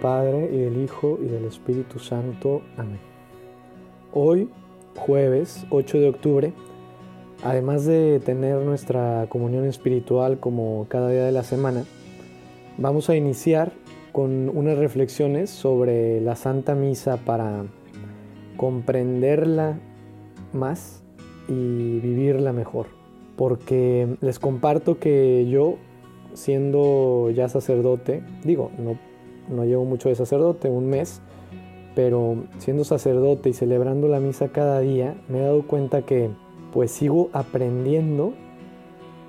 Padre y del Hijo y del Espíritu Santo. Amén. Hoy, jueves 8 de octubre, además de tener nuestra comunión espiritual como cada día de la semana, vamos a iniciar con unas reflexiones sobre la Santa Misa para comprenderla más y vivirla mejor. Porque les comparto que yo, siendo ya sacerdote, digo, no, no llevo mucho de sacerdote, un mes, pero siendo sacerdote y celebrando la misa cada día, me he dado cuenta que pues sigo aprendiendo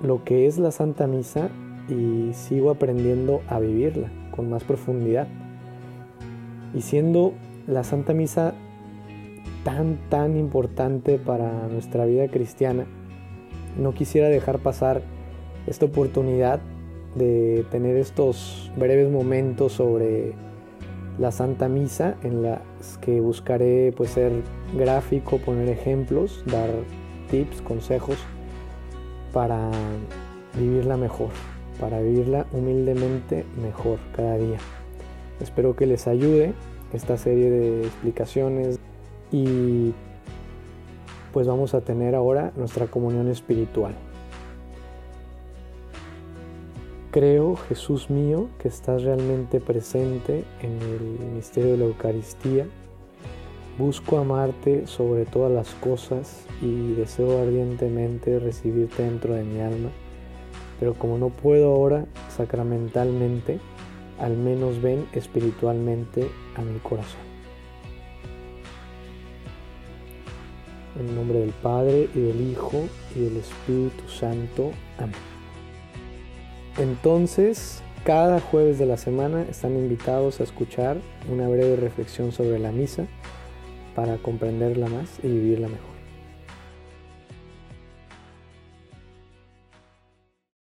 lo que es la Santa Misa y sigo aprendiendo a vivirla con más profundidad. Y siendo la Santa Misa tan, tan importante para nuestra vida cristiana, no quisiera dejar pasar esta oportunidad de tener estos breves momentos sobre la Santa Misa en las que buscaré pues ser gráfico, poner ejemplos, dar tips, consejos para vivirla mejor, para vivirla humildemente mejor cada día. Espero que les ayude esta serie de explicaciones y pues vamos a tener ahora nuestra comunión espiritual. Creo, Jesús mío, que estás realmente presente en el misterio de la Eucaristía. Busco amarte sobre todas las cosas y deseo ardientemente recibirte dentro de mi alma, pero como no puedo ahora sacramentalmente, al menos ven espiritualmente a mi corazón. En nombre del Padre y del Hijo y del Espíritu Santo. Amén. Entonces, cada jueves de la semana están invitados a escuchar una breve reflexión sobre la misa para comprenderla más y vivirla mejor.